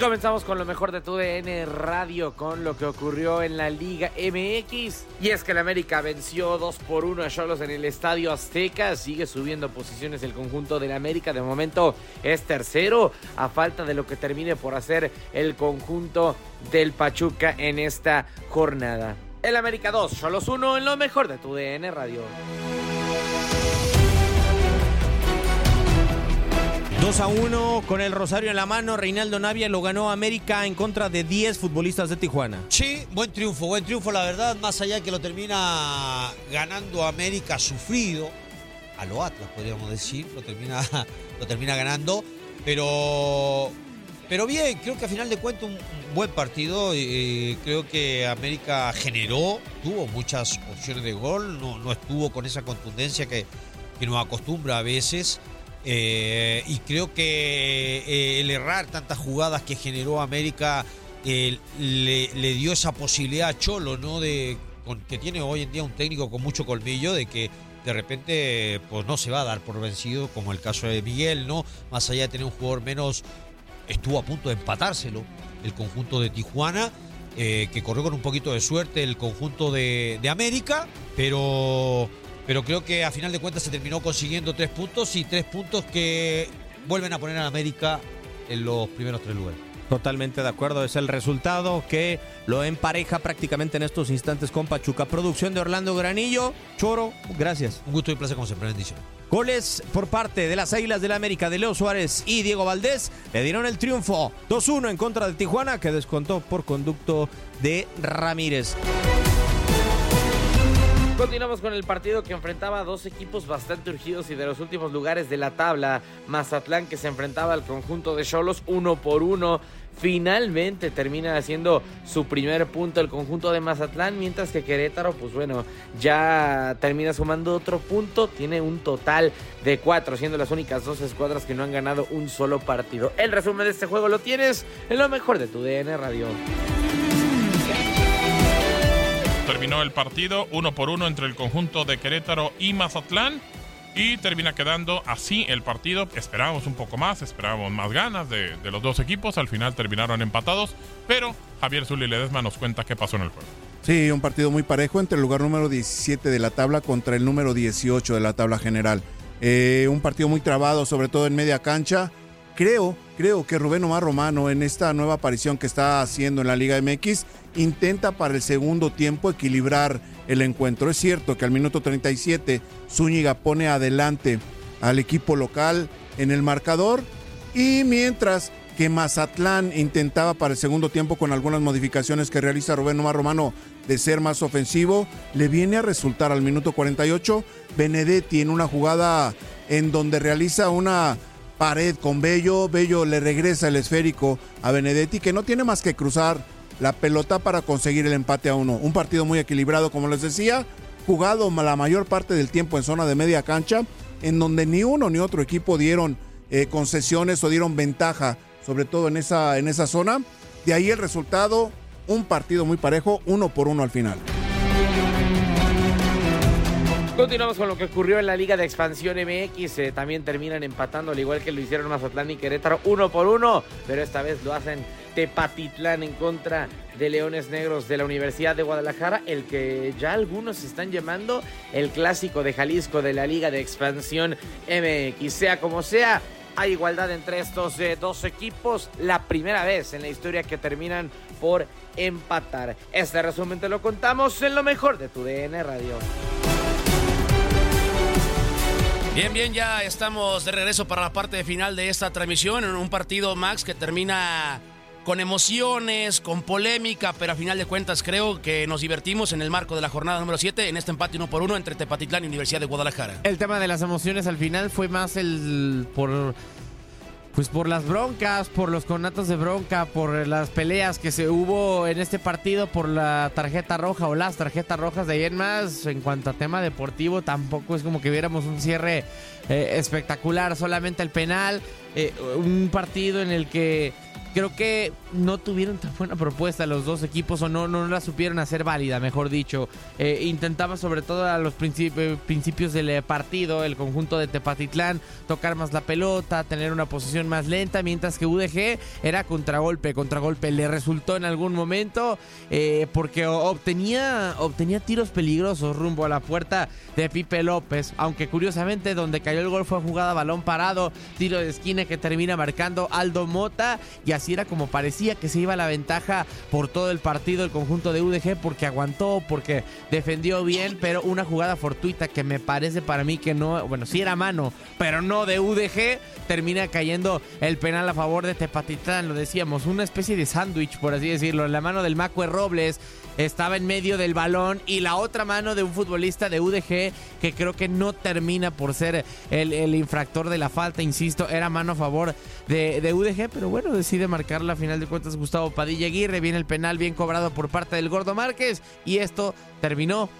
Comenzamos con lo mejor de tu DN Radio, con lo que ocurrió en la Liga MX. Y es que el América venció 2 por 1 a Cholos en el Estadio Azteca. Sigue subiendo posiciones el conjunto del América. De momento es tercero, a falta de lo que termine por hacer el conjunto del Pachuca en esta jornada. El América 2, Cholos 1 en lo mejor de tu DN Radio. 2 a 1 con el Rosario en la mano, Reinaldo Navia lo ganó América en contra de 10 futbolistas de Tijuana. Sí, buen triunfo, buen triunfo, la verdad, más allá que lo termina ganando América sufrido, a lo Atlas podríamos decir, lo termina, lo termina ganando, pero, pero bien, creo que a final de cuentas un, buen partido, eh, creo que América generó, tuvo muchas opciones de gol, no, no estuvo con esa contundencia que nos acostumbra a veces. Eh, y creo que eh, el errar tantas jugadas que generó América eh, le, dio esa posibilidad a Cholo, ¿no? De, que tiene hoy en día un técnico con mucho colmillo, de que de repente pues no se va a dar por vencido, como el caso de Miguel, ¿no? Más allá de tener un jugador menos, estuvo a punto de empatárselo el conjunto de Tijuana. que corrió con un poquito de suerte el conjunto de, de América, pero pero creo que a final de cuentas se terminó consiguiendo tres puntos y tres puntos que vuelven a poner a América en los primeros tres lugares. Totalmente de acuerdo, es el resultado que lo empareja prácticamente en estos instantes con Pachuca. Producción de Orlando Granillo. Choro, gracias. Un gusto y placer como siempre, bendición. Goles por parte de las Águilas del la América de Leo Suárez y Diego Valdés le dieron el triunfo 2-1 en contra de Tijuana que descontó por conducto de Ramírez. Continuamos con el partido que enfrentaba a dos equipos bastante urgidos y de los últimos lugares de la tabla. Mazatlán que se enfrentaba al conjunto de Cholos uno por uno. Finalmente termina haciendo su primer punto el conjunto de Mazatlán, mientras que Querétaro, pues bueno, ya termina sumando otro punto. Tiene un total de cuatro, siendo las únicas dos escuadras que no han ganado un solo partido. El resumen de este juego lo tienes en lo mejor de tu DN Radio. Terminó el partido uno por uno entre el conjunto de Querétaro y Mazatlán. Y termina quedando así el partido. Esperábamos un poco más, esperábamos más ganas de, los dos equipos. Al final terminaron empatados. Pero Javier Zuli Ledesma nos cuenta qué pasó en el juego. Sí, un partido muy parejo entre el lugar número 17 de la tabla contra el número 18 de la tabla general. eh, un partido muy trabado, sobre todo en media cancha. Creo, creo que Rubén Omar Romano en esta nueva aparición que está haciendo en la Liga MX intenta para el segundo tiempo equilibrar el encuentro. Es cierto que al minuto 37 Zúñiga pone adelante al equipo local en el marcador y mientras que Mazatlán intentaba para el segundo tiempo con algunas modificaciones que realiza Rubén Omar Romano de ser más ofensivo, le viene a resultar al minuto 48 Benedetti en una jugada en donde realiza una pared con Bello, Bello le regresa el esférico a Benedetti que no tiene más que cruzar la pelota para conseguir el empate a uno. Un partido muy equilibrado, como les decía, jugado la mayor parte del tiempo en zona de media cancha, en donde ni uno ni otro equipo dieron eh, concesiones o dieron ventaja, sobre todo en esa, en esa zona. De ahí el resultado, un partido muy parejo, uno por uno al final. Continuamos con lo que ocurrió en la Liga de Expansión MX. Eh, también terminan empatando, al igual que lo hicieron Mazatlán y Querétaro, uno por uno. Pero esta vez lo hacen Tepatitlán en contra de Leones Negros de la Universidad de Guadalajara, el que ya algunos están llamando el clásico de Jalisco de la Liga de Expansión MX. Sea como sea, hay igualdad entre estos eh, dos equipos. La primera vez en la historia que terminan por empatar. Este resumen te lo contamos en lo mejor de tu DN Radio. Bien, bien, ya estamos de regreso para la parte final de esta transmisión en un partido, Max, que termina con emociones, con polémica, pero a final de cuentas creo que nos divertimos en el marco de la jornada número 7 en este empate uno por uno entre Tepatitlán y Universidad de Guadalajara. El tema de las emociones al final fue más el por pues por las broncas, por los conatos de bronca, por las peleas que se hubo en este partido, por la tarjeta roja o las tarjetas rojas de en más. En cuanto a tema deportivo, tampoco es como que viéramos un cierre eh, espectacular, solamente el penal, eh, un partido en el que creo que no tuvieron tan buena propuesta los dos equipos o no, no la supieron hacer válida, mejor dicho. Eh, intentaba sobre todo a los principios del eh, partido, el conjunto de Tepatitlán, tocar más la pelota, tener una posición más lenta, mientras que UDG era contragolpe, contragolpe. Le resultó en algún momento eh, porque obtenía, obtenía tiros peligrosos rumbo a la puerta de Pipe López, aunque curiosamente donde cayó el gol fue jugada balón parado, tiro de esquina que termina marcando Aldo Mota y así era como parecía que se iba la ventaja por todo el partido el conjunto de UDG porque aguantó, porque defendió bien, pero una jugada fortuita que me parece para mí que no, bueno, sí era mano, pero no de UDG, termina cayendo el penal a favor de Tepatitlán, lo decíamos, una especie de sándwich, por así decirlo, en la mano del Macue Robles estaba en medio del balón y la otra mano de un futbolista de UDG que creo que no termina por ser el, infractor de la falta, insisto, era mano a favor de, UDG, pero bueno, decide marcar la final de cuentas Gustavo Padilla Aguirre, viene el penal bien cobrado por parte del Gordo Márquez y esto terminó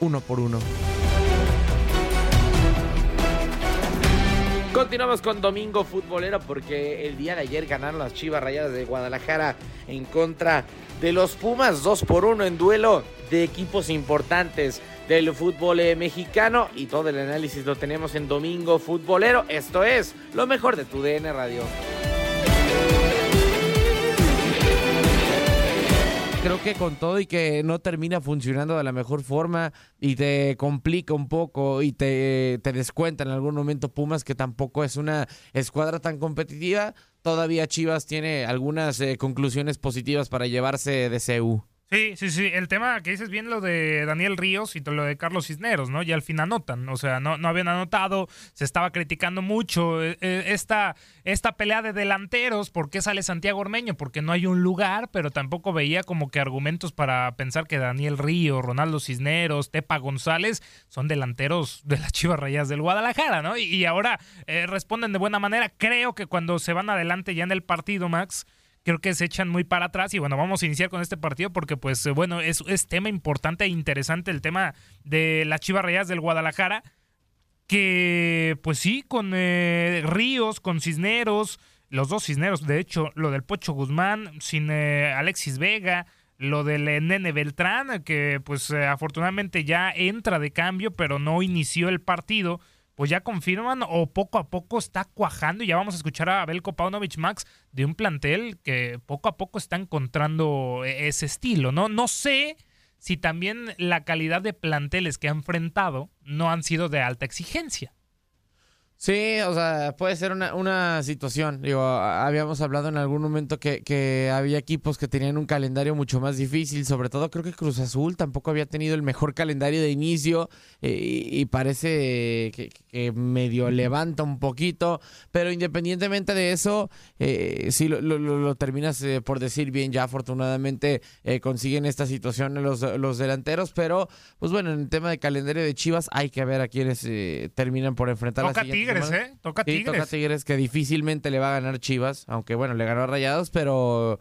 uno por uno. Continuamos con Domingo Futbolero porque el día de ayer ganaron las Chivas Rayadas de Guadalajara en contra de los Pumas 2 por 1 en duelo de equipos importantes del fútbol eh, mexicano y todo el análisis lo tenemos en Domingo Futbolero. Esto es lo mejor de tu DN Radio. Creo que con todo y que no termina funcionando de la mejor forma y te complica un poco y te, te descuenta en algún momento Pumas, que tampoco es una escuadra tan competitiva, todavía Chivas tiene algunas eh, conclusiones positivas para llevarse de CEU. Sí, sí, sí. El tema que dices bien lo de Daniel Ríos y lo de Carlos Cisneros, ¿no? Y al fin anotan. O sea, no, no habían anotado. Se estaba criticando mucho eh, eh, esta, esta pelea de delanteros. ¿Por qué sale Santiago Ormeño? Porque no hay un lugar, pero tampoco veía como que argumentos para pensar que Daniel Ríos, Ronaldo Cisneros, Tepa González son delanteros de las Chivas Rayas del Guadalajara, ¿no? Y, ahora eh, responden de buena manera. Creo que cuando se van adelante ya en el partido, Max creo que se echan muy para atrás y bueno, vamos a iniciar con este partido porque pues eh, bueno, es, es tema importante e interesante el tema de las Chivas Rayas del Guadalajara que pues sí, con eh, Ríos, con Cisneros, los dos Cisneros, de hecho, lo del Pocho Guzmán, sin eh, Alexis Vega, lo del eh, Nene Beltrán, que pues afortunadamente ya entra de cambio, pero no inició el partido, pues ya confirman o poco a poco está cuajando y ya vamos a escuchar a Belko Paunovic Max de un plantel que poco a poco está encontrando ese estilo, ¿no? No sé si también la calidad de planteles que ha enfrentado no han sido de alta exigencia. Sí, o sea, puede ser una, una situación. Digo, habíamos hablado en algún momento que, que, había equipos que tenían un calendario mucho más difícil. Sobre todo creo que Cruz Azul tampoco había tenido el mejor calendario de inicio eh, y, parece que, medio levanta un poquito. Pero independientemente de eso, eh, sí lo, lo, terminas eh, por decir bien. Ya afortunadamente eh, consiguen esta situación los, los delanteros. Pero, pues bueno, en el tema de calendario de Chivas hay que ver a quienes terminan por enfrentar la siguiente Tigres, ¿eh? Toca Tigres. toca Tigres que difícilmente le va a ganar Chivas, aunque bueno, le ganó a Rayados, pero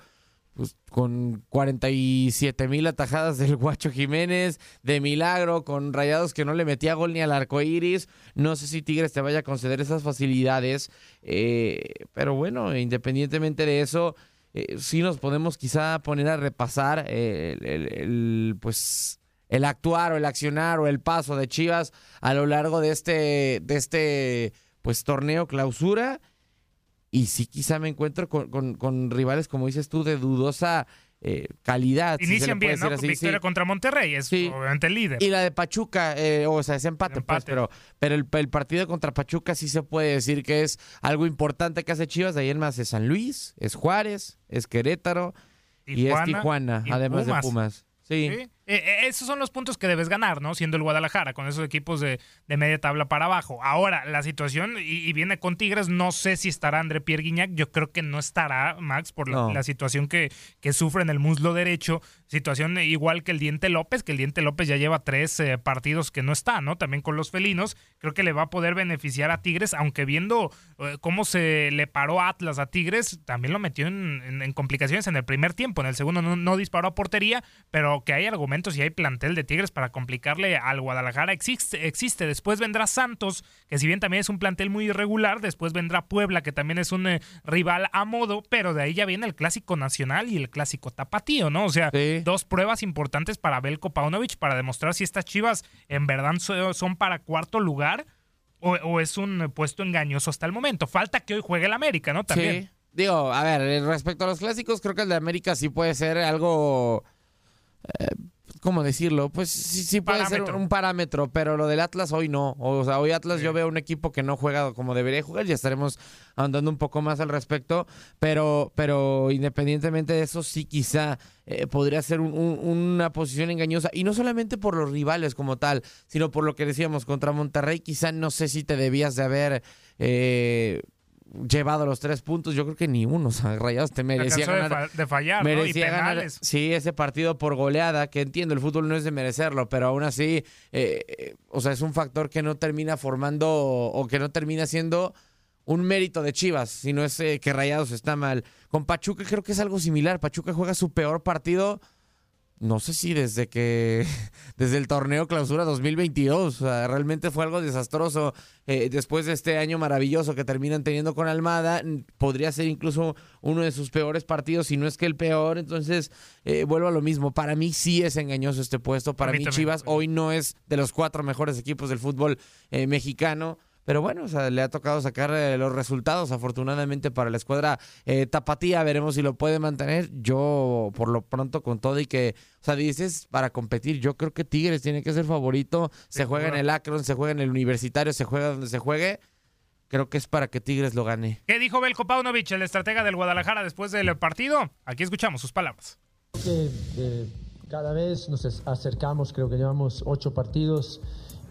pues, con 47 mil atajadas del Guacho Jiménez, de milagro, con Rayados que no le metía gol ni al arco iris. No sé si Tigres te vaya a conceder esas facilidades, eh, pero bueno, independientemente de eso, eh, sí nos podemos quizá poner a repasar el pues el actuar o el accionar o el paso de Chivas a lo largo de este, de este pues torneo clausura. Y sí, quizá me encuentro con, rivales, como dices tú, de dudosa eh, calidad. Inician bien, ¿no? victoria contra Monterrey, es obviamente el líder. Y la de Pachuca, eh, o sea, es empate, Pues, pero, pero el, el, partido contra Pachuca sí se puede decir que es algo importante que hace Chivas. De ahí en más es San Luis, es Juárez, es Querétaro y es Tijuana, además de Pumas. Sí. ¿Sí? Eh, eh, esos son los puntos que debes ganar, ¿no? Siendo el Guadalajara, con esos equipos de, media tabla para abajo. Ahora, la situación, y, viene con Tigres, no sé si estará André Pierre Guignac, yo creo que no estará, Max, por la, situación que, que, sufre en el muslo derecho. Situación igual que el Diente López, que el Diente López ya lleva tres eh, partidos que no está, ¿no? También con los felinos. Creo que le va a poder beneficiar a Tigres, aunque viendo cómo se le paró Atlas a Tigres, también lo metió en, complicaciones en el primer tiempo. En el segundo no, no disparó a portería, pero que hay argumentos y hay plantel de Tigres para complicarle al Guadalajara existe, existe. Después vendrá Santos, que si bien también es un plantel muy irregular, después vendrá Puebla, que también es un eh, rival a modo, pero de ahí ya viene el clásico nacional y el clásico tapatío, ¿no? O sea, dos pruebas importantes para Belko Paunovic para demostrar si estas chivas en verdad son para cuarto lugar o, es un puesto engañoso hasta el momento. Falta que hoy juegue el América, ¿no? También. Digo, a ver, respecto a los clásicos, creo que el de América sí puede ser algo eh, ¿cómo decirlo? Pues sí, sí puede ser un parámetro, pero lo del Atlas hoy no. O sea, hoy Atlas yo veo un equipo que no juega como debería jugar, ya estaremos andando un poco más al respecto, pero, pero independientemente de eso, sí quizá eh, podría ser una posición engañosa, y no solamente por los rivales como tal, sino por lo que decíamos contra Monterrey, quizá no sé si te debías de haber... Eh, llevado los tres puntos, yo creo que ni uno. O sea, Rayados te merecía ganar. De, fallar, merecía ganar. Sí, ese partido por goleada, que entiendo, el fútbol no es de merecerlo, pero aún así, eh, o sea, es un factor que no termina formando o que no termina siendo un mérito de Chivas, sino es eh, que Rayados está mal. Con Pachuca creo que es algo similar. Pachuca juega su peor partido no sé si desde que, desde el torneo clausura 2022, o sea, realmente fue algo desastroso. Eh, después de este año maravilloso que terminan teniendo con Almada, podría ser incluso uno de sus peores partidos, si no es que el peor. Entonces, eh, vuelvo a lo mismo. Para mí sí es engañoso este puesto. Para mí, Chivas hoy no es de los cuatro mejores equipos del fútbol eh, mexicano. Pero bueno, o sea, le ha tocado sacar eh, los resultados, afortunadamente para la escuadra eh, Tapatía. Veremos si lo puede mantener. Yo, por lo pronto, con todo y que, o sea, dices para competir, yo creo que Tigres tiene que ser favorito. Se juega en el Akron, se juega en el Universitario, se juega donde se juegue. Creo que es para que Tigres lo gane. ¿Qué dijo Belko Paunovic, el estratega del Guadalajara, después del partido? Aquí escuchamos sus palabras. Eh, cada vez nos acercamos, creo que llevamos ocho partidos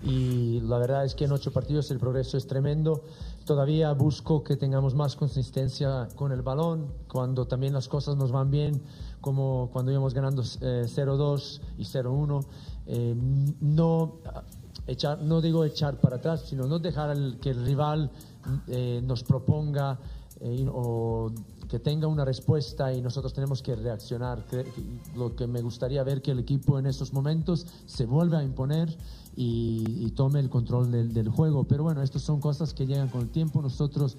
y la verdad es que en ocho partidos el progreso es tremendo. Todavía busco que tengamos más consistencia con el balón, cuando también las cosas nos van bien, como cuando íbamos ganando 0-2 eh, y 0-1. Eh, no, echar, no digo echar para atrás, sino no dejar que el rival eh, nos proponga o que tenga una respuesta y nosotros tenemos que reaccionar. Lo que me gustaría ver que el equipo en estos momentos se vuelva a imponer y, tome el control del, del, juego. Pero bueno, estas son cosas que llegan con el tiempo. Nosotros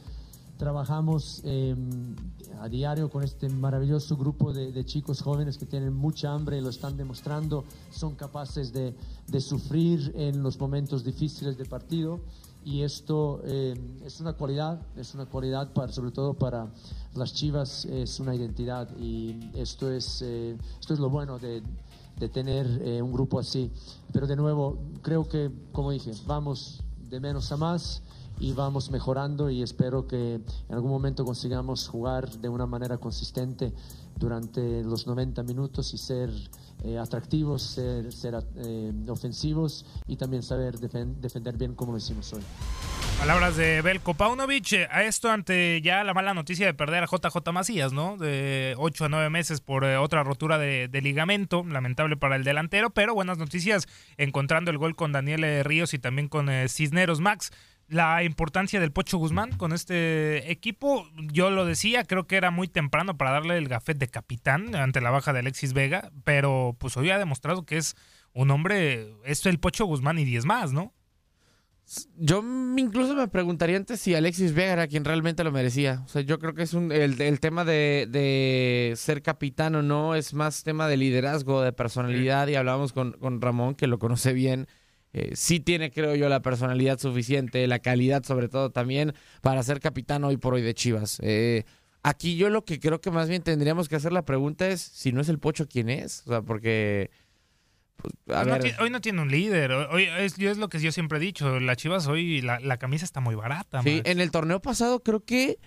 trabajamos em, a diario con este maravilloso grupo de, chicos jóvenes que tienen mucha hambre y lo están demostrando, son capaces de, de sufrir en los momentos difíciles de partido y esto em, es una cualidad, es una cualidad para, sobre todo para las Chivas, es una identidad y esto es, eh, esto es lo bueno de, de tener eh, un grupo así. Pero de nuevo, creo que, como dije, vamos de menos a más y vamos mejorando y espero que en algún momento consigamos jugar de una manera consistente durante los 90 minutos y ser eh, atractivos, ser, eh, ofensivos y también saber defender bien como lo hicimos hoy. Palabras de Belko Paunovic. Eh, a esto ante ya la mala noticia de perder a JJ Macías, ¿no? De 8 a 9 meses por otra rotura de, ligamento, lamentable para el delantero, pero buenas noticias encontrando el gol con Daniel Ríos y también con Cisneros Max la importancia del Pocho Guzmán con este equipo. Yo lo decía, creo que era muy temprano para darle el gafet de capitán ante la baja de Alexis Vega, pero pues hoy ha demostrado que es un hombre, es el Pocho Guzmán y 10 más, ¿no? Yo incluso me preguntaría antes si Alexis Vega era quien realmente lo merecía. O sea, yo creo que es un, el, tema de, de, ser capitán o no, es más tema de liderazgo, de personalidad, y hablábamos con, con Ramón, que lo conoce bien eh, sí tiene, creo yo, la personalidad suficiente, la calidad sobre todo también para ser capitán hoy por hoy de Chivas. Eh, aquí yo lo que creo que más bien tendríamos que hacer la pregunta es si no es el Pocho, ¿quién es? O sea, porque... Pues, hoy, no tiene un líder. Hoy es, yo es lo que yo siempre he dicho. La Chivas hoy, la, la camisa está muy barata. Sí, en el torneo pasado creo que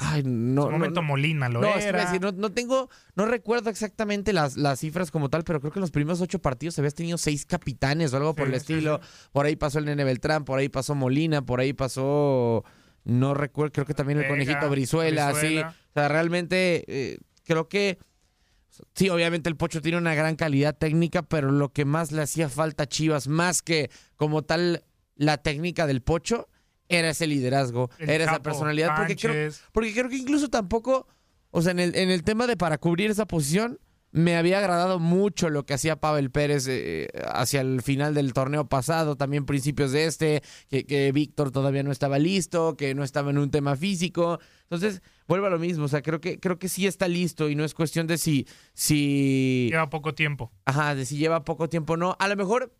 Ay, no. En momento Molina lo era. no, tengo, no recuerdo exactamente las, las cifras como tal, pero creo que en los primeros ocho partidos habías tenido seis capitanes o algo por el estilo. Por ahí pasó el Nene Beltrán, por ahí pasó Molina, por ahí pasó. No recuerdo, creo que también el conejito Brizuela, sí. O sea, realmente eh, creo que. Sí, obviamente el Pocho tiene una gran calidad técnica, pero lo que más le hacía falta a Chivas, más que como tal la técnica del Pocho, era ese liderazgo, era esa personalidad. Porque creo, porque creo, que incluso tampoco, o sea, en el, en el tema de para cubrir esa posición, me había agradado mucho lo que hacía Pavel Pérez eh, hacia el final del torneo pasado, también principios de este, que, que Víctor todavía no estaba listo, que no estaba en un tema físico. Entonces, vuelvo a lo mismo, o sea, creo que, creo que sí está listo y no es cuestión de si, si... Lleva poco tiempo. Ajá, de si lleva poco tiempo o no. A lo mejor,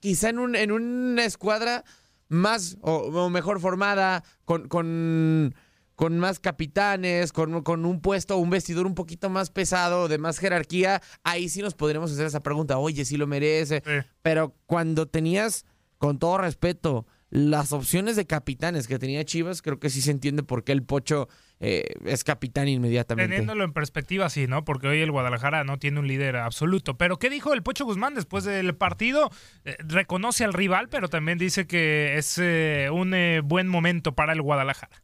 quizá en, un, en una escuadra más o, mejor formada, con, con, con más capitanes, con, con, un puesto, un vestidor un poquito más pesado, de más jerarquía, ahí sí nos podríamos hacer esa pregunta, oye, sí lo merece. Pero cuando tenías, con todo respeto, las opciones de capitanes que tenía Chivas, creo que sí se entiende por qué el Pocho eh, es capitán inmediatamente. Teniéndolo en perspectiva, sí, ¿no? Porque hoy el Guadalajara no tiene un líder absoluto. Pero ¿qué dijo el Pocho Guzmán después del partido? Eh, reconoce al rival, pero también dice que es eh, un buen momento para el Guadalajara.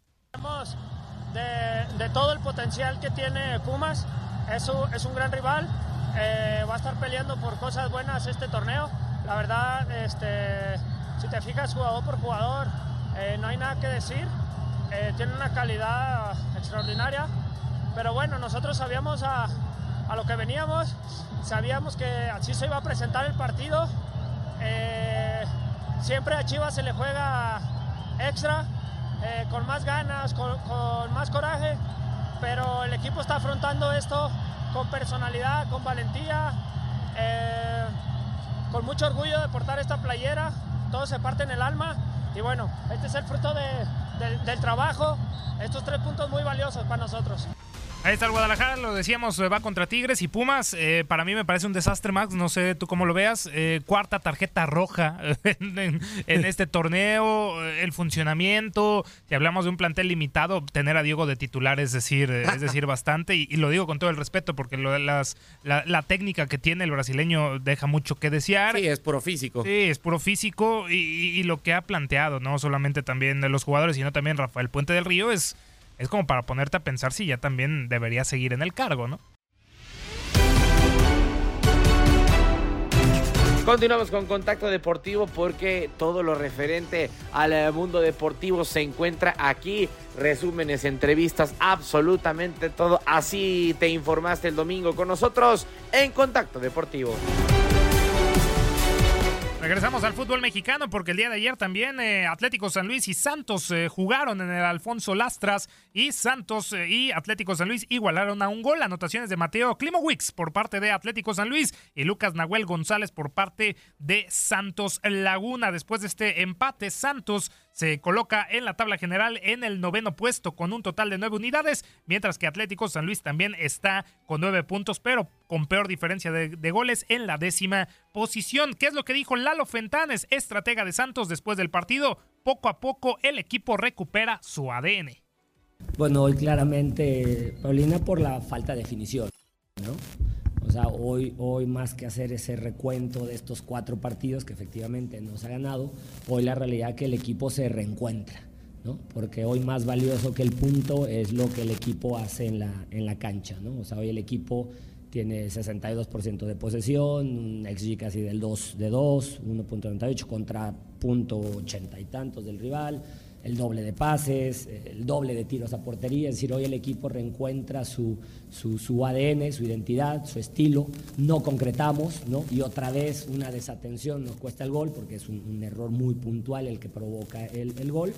De, de, todo el potencial que tiene Pumas, es un, es un gran rival. va a estar peleando por cosas buenas este torneo. La verdad, este si te fijas jugador por jugador, eh, no hay nada que decir. Eh, tiene una calidad extraordinaria. Pero bueno, nosotros sabíamos a, lo que veníamos, sabíamos que así se iba a presentar el partido. Eh, siempre a Chivas se le juega extra, con más ganas, con, más coraje, pero el equipo está afrontando esto con personalidad, con valentía, con mucho orgullo de portar esta playera todo se parte en el alma y bueno, este es el fruto del trabajo, estos tres puntos muy valiosos para nosotros. Ahí está el Guadalajara, lo decíamos, va contra Tigres y Pumas. Eh, para mí me parece un desastre, Max. No sé tú cómo lo veas. Eh, cuarta tarjeta roja en, este torneo, el funcionamiento. Si hablamos de un plantel limitado, tener a Diego de titular es decir, es decir bastante. Y, lo digo con todo el respeto, porque las, la, técnica que tiene el brasileño deja mucho que desear. Sí, es puro físico. Sí, es puro físico. Y, y lo que ha planteado, no solamente también de los jugadores, sino también Rafael Puente del Río, es es como para ponerte a pensar si ya también debería seguir en el cargo, ¿no? Continuamos con Contacto Deportivo porque todo lo referente al eh, mundo deportivo se encuentra aquí. Resúmenes, entrevistas, absolutamente todo. Así te informaste el domingo con nosotros en Contacto Deportivo. Regresamos al fútbol mexicano porque el día de ayer también eh, Atlético San Luis y Santos eh, jugaron en el Alfonso Lastras y Santos eh, y Atlético San Luis igualaron a un gol. Anotaciones de Mateo Klimowicz por parte de Atlético San Luis y Lucas Nahuel González por parte de Santos Laguna. Después de este empate, Santos se coloca en la tabla general en el noveno puesto con un total de nueve unidades, mientras que Atlético San Luis también está con nueve puntos, pero con peor diferencia de, goles en la décima posición. ¿Qué es lo que dijo Lalo Fentanes, estratega de Santos después del partido? Poco a poco el equipo recupera su ADN. Bueno, hoy claramente, Paulina, por la falta de definición, ¿no? O sea, hoy, hoy más que hacer ese recuento de estos cuatro partidos que efectivamente nos ha ganado, hoy la realidad es que el equipo se reencuentra, ¿no? Porque hoy más valioso que el punto es lo que el equipo hace en la, en la cancha, ¿no? O sea, hoy el equipo tiene 62% de posesión, un XG casi del 2 de 2, 1.98 contra punto 80 y tantos del rival el doble de pases, el doble de tiros a portería. Es decir, hoy el equipo reencuentra su, su, su ADN, su identidad, su estilo. No concretamos, ¿no? Y otra vez una desatención nos cuesta el gol porque es un, error muy puntual el que provoca el, el gol.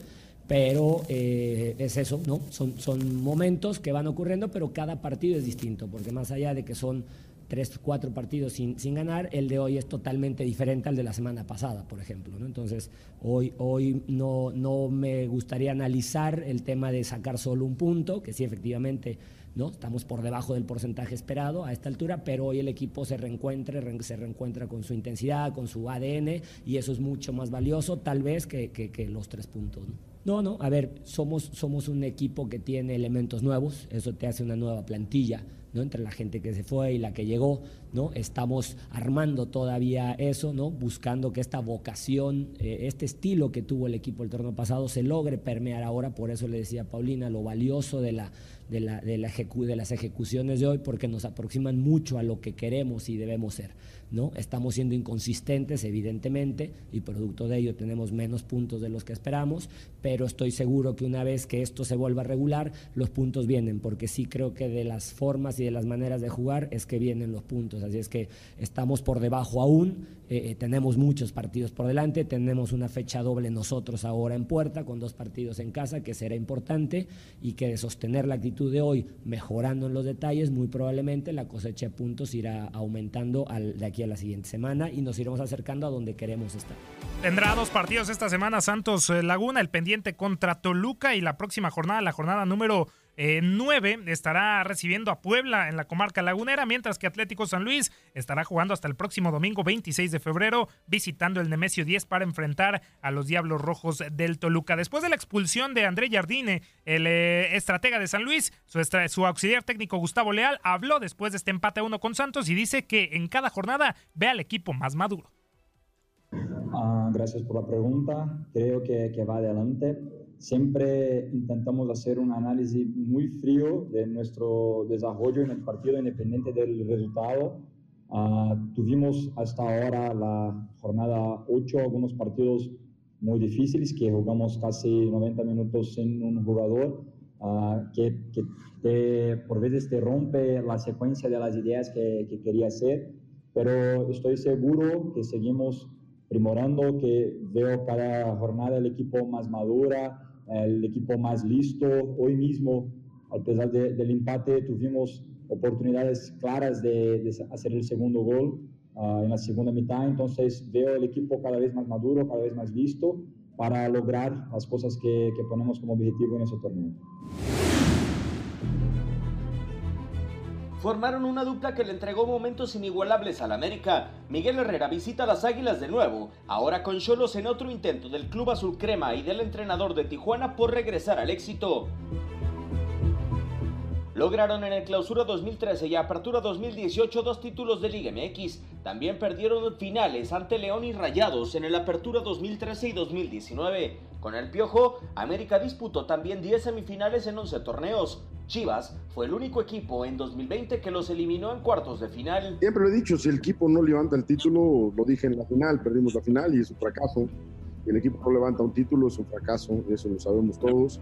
Pero eh, es eso, ¿no? Son, son momentos que van ocurriendo, pero cada partido es distinto, porque más allá de que son tres, cuatro partidos sin, sin, ganar, el de hoy es totalmente diferente al de la semana pasada, por ejemplo. ¿no? Entonces, hoy, hoy no, no me gustaría analizar el tema de sacar solo un punto, que sí, efectivamente, ¿no? estamos por debajo del porcentaje esperado a esta altura, pero hoy el equipo se reencuentra, se reencuentra con su intensidad, con su ADN, y eso es mucho más valioso, tal vez, que, que, que los tres puntos. ¿no? No, no, a ver, somos, somos un equipo que tiene elementos nuevos, eso te hace una nueva plantilla, ¿no? Entre la gente que se fue y la que llegó, ¿no? Estamos armando todavía eso, ¿no? Buscando que esta vocación, eh, este estilo que tuvo el equipo el torneo pasado se logre permear ahora, por eso le decía a Paulina, lo valioso de la, de, la, de, la ejecu de las ejecuciones de hoy, porque nos aproximan mucho a lo que queremos y debemos ser. ¿No? Estamos siendo inconsistentes, evidentemente, y producto de ello tenemos menos puntos de los que esperamos, pero estoy seguro que una vez que esto se vuelva regular, los puntos vienen, porque sí creo que de las formas y de las maneras de jugar es que vienen los puntos. Así es que estamos por debajo aún, eh, tenemos muchos partidos por delante, tenemos una fecha doble nosotros ahora en puerta, con dos partidos en casa, que será importante, y que de sostener la actitud de hoy, mejorando en los detalles, muy probablemente la cosecha de puntos irá aumentando al, de aquí a la siguiente semana y nos iremos acercando a donde queremos estar. Tendrá dos partidos esta semana Santos Laguna, el pendiente contra Toluca y la próxima jornada, la jornada número eh, 9, estará recibiendo a Puebla en la comarca lagunera, mientras que Atlético San Luis estará jugando hasta el próximo domingo 26 de febrero, visitando el Nemesio 10 para enfrentar a los Diablos Rojos del Toluca. Después de la expulsión de André Jardine, el eh, estratega de San Luis, su, su auxiliar técnico Gustavo Leal habló después de este empate a uno con Santos y dice que en cada jornada ve al equipo más maduro. Uh, gracias por la pregunta. Creo que va adelante. Siempre intentamos hacer un análisis muy frío de nuestro desarrollo en el partido, independiente del resultado. Uh, tuvimos hasta ahora la jornada 8, algunos partidos muy difíciles, que jugamos casi 90 minutos sin un jugador, uh, que, que te, por veces te rompe la secuencia de las ideas que, que quería hacer, pero estoy seguro que seguimos primorando, que veo cada jornada el equipo más madura, el equipo más listo. Hoy mismo, a pesar de, del empate, tuvimos oportunidades claras de, de hacer el segundo gol uh, en la segunda mitad, entonces veo el equipo cada vez más maduro, cada vez más listo para lograr las cosas que, que ponemos como objetivo en ese torneo. Formaron una dupla que le entregó momentos inigualables al América. Miguel Herrera visita a las Águilas de nuevo, ahora con Cholos en otro intento del Club Azul Crema y del entrenador de Tijuana por regresar al éxito. Lograron en el Clausura 2013 y Apertura 2018 dos títulos de Liga MX. También perdieron finales ante León y Rayados en el Apertura 2013 y 2019. Con el Piojo, América disputó también 10 semifinales en 11 torneos. Chivas fue el único equipo en 2020 que los eliminó en cuartos de final. Siempre lo he dicho, si el equipo no levanta el título, lo dije en la final, perdimos la final y es un fracaso. Si el equipo no levanta un título, es un fracaso, eso lo sabemos todos.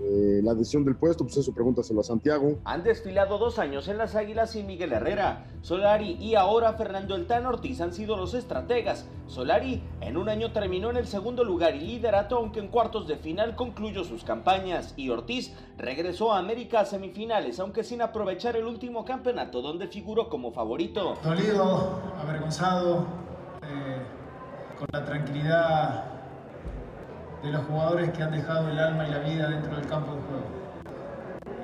Eh, la decisión del puesto, pues eso pregúntaselo a Santiago. Han desfilado dos años en las Águilas y Miguel Herrera. Solari y ahora Fernando El Tan Ortiz han sido los estrategas. Solari en un año terminó en el segundo lugar y liderato, aunque en cuartos de final concluyó sus campañas. Y Ortiz regresó a América a semifinales, aunque sin aprovechar el último campeonato donde figuró como favorito. Dolido, avergonzado, eh, con la tranquilidad de los jugadores que han dejado el alma y la vida dentro del campo de juego.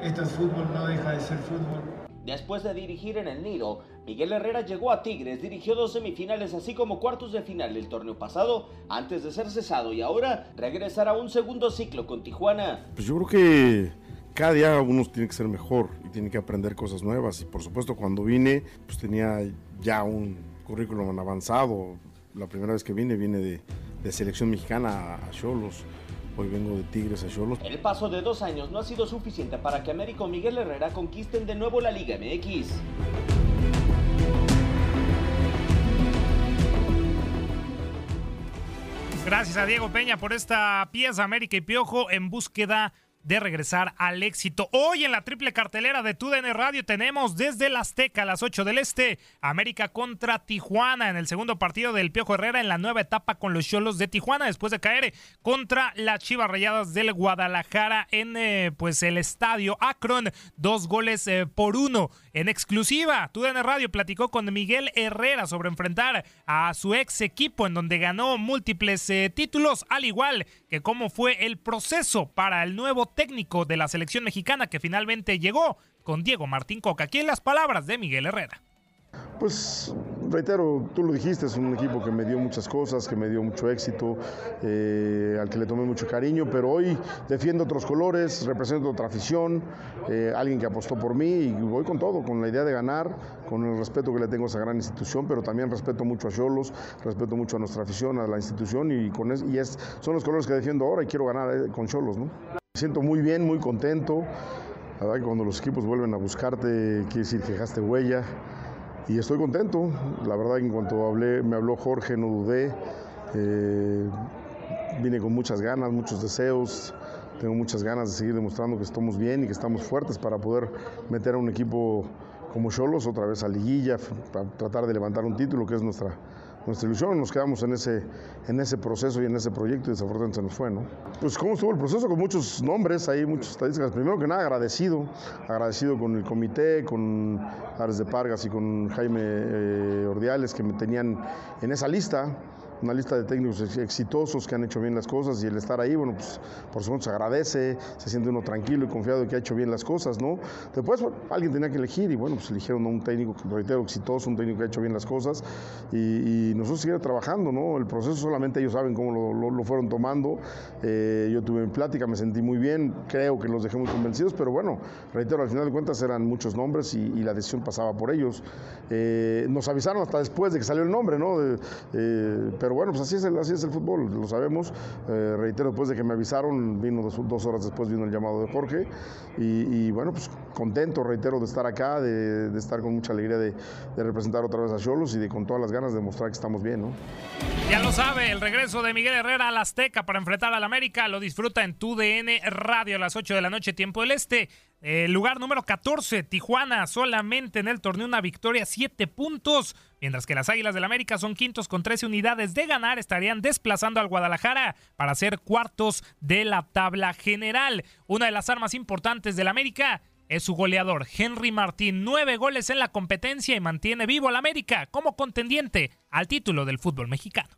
Esto es fútbol, no deja de ser fútbol. Después de dirigir en el Nido, Miguel Herrera llegó a Tigres, dirigió dos semifinales así como cuartos de final el torneo pasado, antes de ser cesado y ahora regresará a un segundo ciclo con Tijuana. Pues yo creo que cada día uno tiene que ser mejor y tiene que aprender cosas nuevas y por supuesto cuando vine pues tenía ya un currículum avanzado. La primera vez que vine vine de, de selección mexicana a Cholos. Hoy vengo de Tigres a Cholos. El paso de dos años no ha sido suficiente para que Américo y Miguel Herrera conquisten de nuevo la Liga MX. Gracias a Diego Peña por esta pieza América y Piojo en búsqueda de regresar al éxito. Hoy en la triple cartelera de TUDN Radio tenemos desde el Azteca a las 8 del Este, América contra Tijuana en el segundo partido del Piojo Herrera en la nueva etapa con los Cholos de Tijuana después de caer contra las Chivas Rayadas del Guadalajara en eh, pues el estadio Akron, dos goles eh, por uno. En exclusiva, TUDN Radio platicó con Miguel Herrera sobre enfrentar a su ex equipo en donde ganó múltiples eh, títulos, al igual que cómo fue el proceso para el nuevo técnico de la selección mexicana que finalmente llegó con Diego Martín Coca. Aquí en las palabras de Miguel Herrera. Pues reitero, tú lo dijiste, es un equipo que me dio muchas cosas, que me dio mucho éxito, eh, al que le tomé mucho cariño, pero hoy defiendo otros colores, represento otra afición, eh, alguien que apostó por mí y voy con todo, con la idea de ganar, con el respeto que le tengo a esa gran institución, pero también respeto mucho a Cholos, respeto mucho a nuestra afición, a la institución y, con es, y son los colores que defiendo ahora y quiero ganar eh, con Cholos. ¿no? Siento muy bien, muy contento. La verdad que cuando los equipos vuelven a buscarte, quiere decir que dejaste huella y estoy contento. La verdad, en cuanto hablé, me habló Jorge, no dudé. Eh, vine con muchas ganas, muchos deseos. Tengo muchas ganas de seguir demostrando que estamos bien y que estamos fuertes para poder meter a un equipo como Cholos otra vez a liguilla, para tratar de levantar un título que es nuestra, nuestra ilusión. Nos quedamos en ese, en ese proceso y en ese proyecto y desafortunadamente se nos fue, ¿no? Pues cómo estuvo el proceso con muchos nombres, hay muchas estadísticas. Primero que nada, agradecido, agradecido con el comité, con Ares de Pargas y con Jaime eh, Ordiales que me tenían en esa lista una lista de técnicos exitosos que han hecho bien las cosas y el estar ahí, bueno, pues por supuesto se agradece, se siente uno tranquilo y confiado de que ha hecho bien las cosas, ¿no? Después bueno, alguien tenía que elegir y bueno, pues eligieron a un técnico, reitero, exitoso, un técnico que ha hecho bien las cosas y, nosotros seguimos trabajando, ¿no? El proceso solamente ellos saben cómo lo, fueron tomando. Eh, yo tuve mi plática, me sentí muy bien, creo que los dejé muy convencidos, pero bueno, reitero, al final de cuentas eran muchos nombres y, la decisión pasaba por ellos. Eh, nos avisaron hasta después de que salió el nombre, ¿no? Eh, bueno, pues así es el, fútbol, lo sabemos. Eh, reitero, después de que me avisaron, vino dos, horas después vino el llamado de Jorge. Y, bueno, pues contento, reitero, de estar acá, de, estar con mucha alegría de, representar otra vez a Cholos y de con todas las ganas de mostrar que estamos bien. Ya lo sabe, el regreso de Miguel Herrera al Azteca para enfrentar al América lo disfruta en tu DN Radio a las 8 de la noche, tiempo del Este. El lugar número 14, Tijuana, solamente en el torneo una victoria, 7 puntos. Mientras que las Águilas del América son quintos con 13 unidades de ganar, estarían desplazando al Guadalajara para ser cuartos de la tabla general. Una de las armas importantes del América es su goleador, Henry Martín. Nueve goles en la competencia y mantiene vivo al América como contendiente al título del fútbol mexicano.